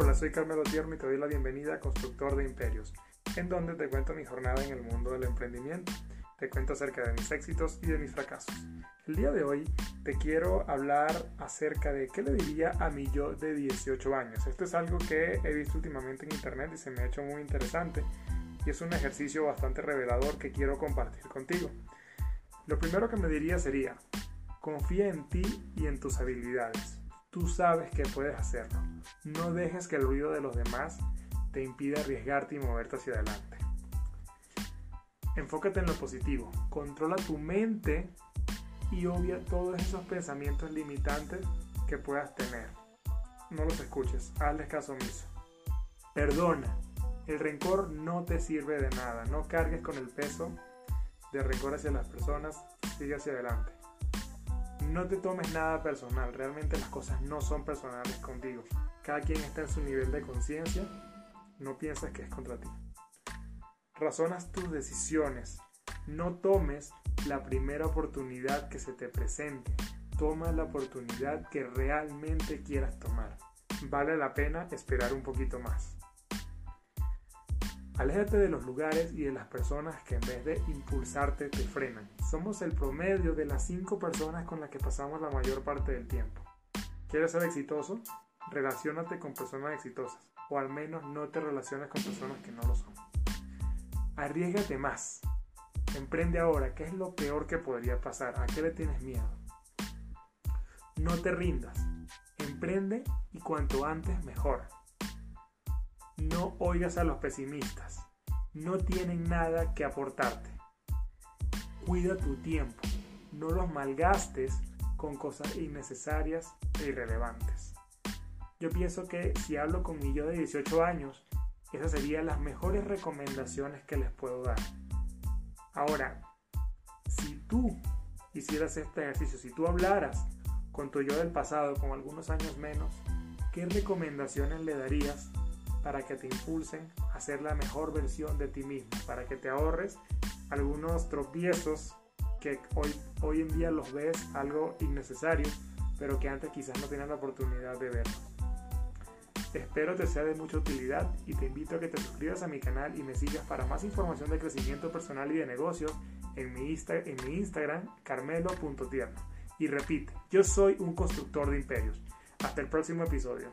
Hola, soy Carmelo Tierno y te doy la bienvenida a Constructor de Imperios, en donde te cuento mi jornada en el mundo del emprendimiento. Te cuento acerca de mis éxitos y de mis fracasos. El día de hoy te quiero hablar acerca de qué le diría a mi yo de 18 años. Esto es algo que he visto últimamente en internet y se me ha hecho muy interesante y es un ejercicio bastante revelador que quiero compartir contigo. Lo primero que me diría sería, confía en ti y en tus habilidades. Tú sabes que puedes hacerlo. No dejes que el ruido de los demás te impida arriesgarte y moverte hacia adelante. Enfócate en lo positivo. Controla tu mente y obvia todos esos pensamientos limitantes que puedas tener. No los escuches, hazles caso omiso. Perdona. El rencor no te sirve de nada. No cargues con el peso de rencor hacia las personas. Sigue hacia adelante no te tomes nada personal, realmente las cosas no son personales contigo. Cada quien está en su nivel de conciencia, no piensas que es contra ti. Razonas tus decisiones, no tomes la primera oportunidad que se te presente, toma la oportunidad que realmente quieras tomar. Vale la pena esperar un poquito más. Aléjate de los lugares y de las personas que en vez de impulsarte te frenan. Somos el promedio de las 5 personas con las que pasamos la mayor parte del tiempo. ¿Quieres ser exitoso? Relaciónate con personas exitosas o al menos no te relaciones con personas que no lo son. Arriesgate más. Emprende ahora. ¿Qué es lo peor que podría pasar? ¿A qué le tienes miedo? No te rindas. Emprende y cuanto antes mejor. No oigas a los pesimistas. No tienen nada que aportarte. Cuida tu tiempo. No los malgastes con cosas innecesarias e irrelevantes. Yo pienso que si hablo con mi yo de 18 años, esas serían las mejores recomendaciones que les puedo dar. Ahora, si tú hicieras este ejercicio, si tú hablaras con tu yo del pasado, con algunos años menos, ¿qué recomendaciones le darías para que te impulsen a ser la mejor versión de ti mismo, para que te ahorres algunos tropiezos que hoy, hoy en día los ves algo innecesario, pero que antes quizás no tenías la oportunidad de verlos. Espero te sea de mucha utilidad y te invito a que te suscribas a mi canal y me sigas para más información de crecimiento personal y de negocios en mi, en mi Instagram carmelo.tierno. Y repite, yo soy un constructor de imperios. Hasta el próximo episodio.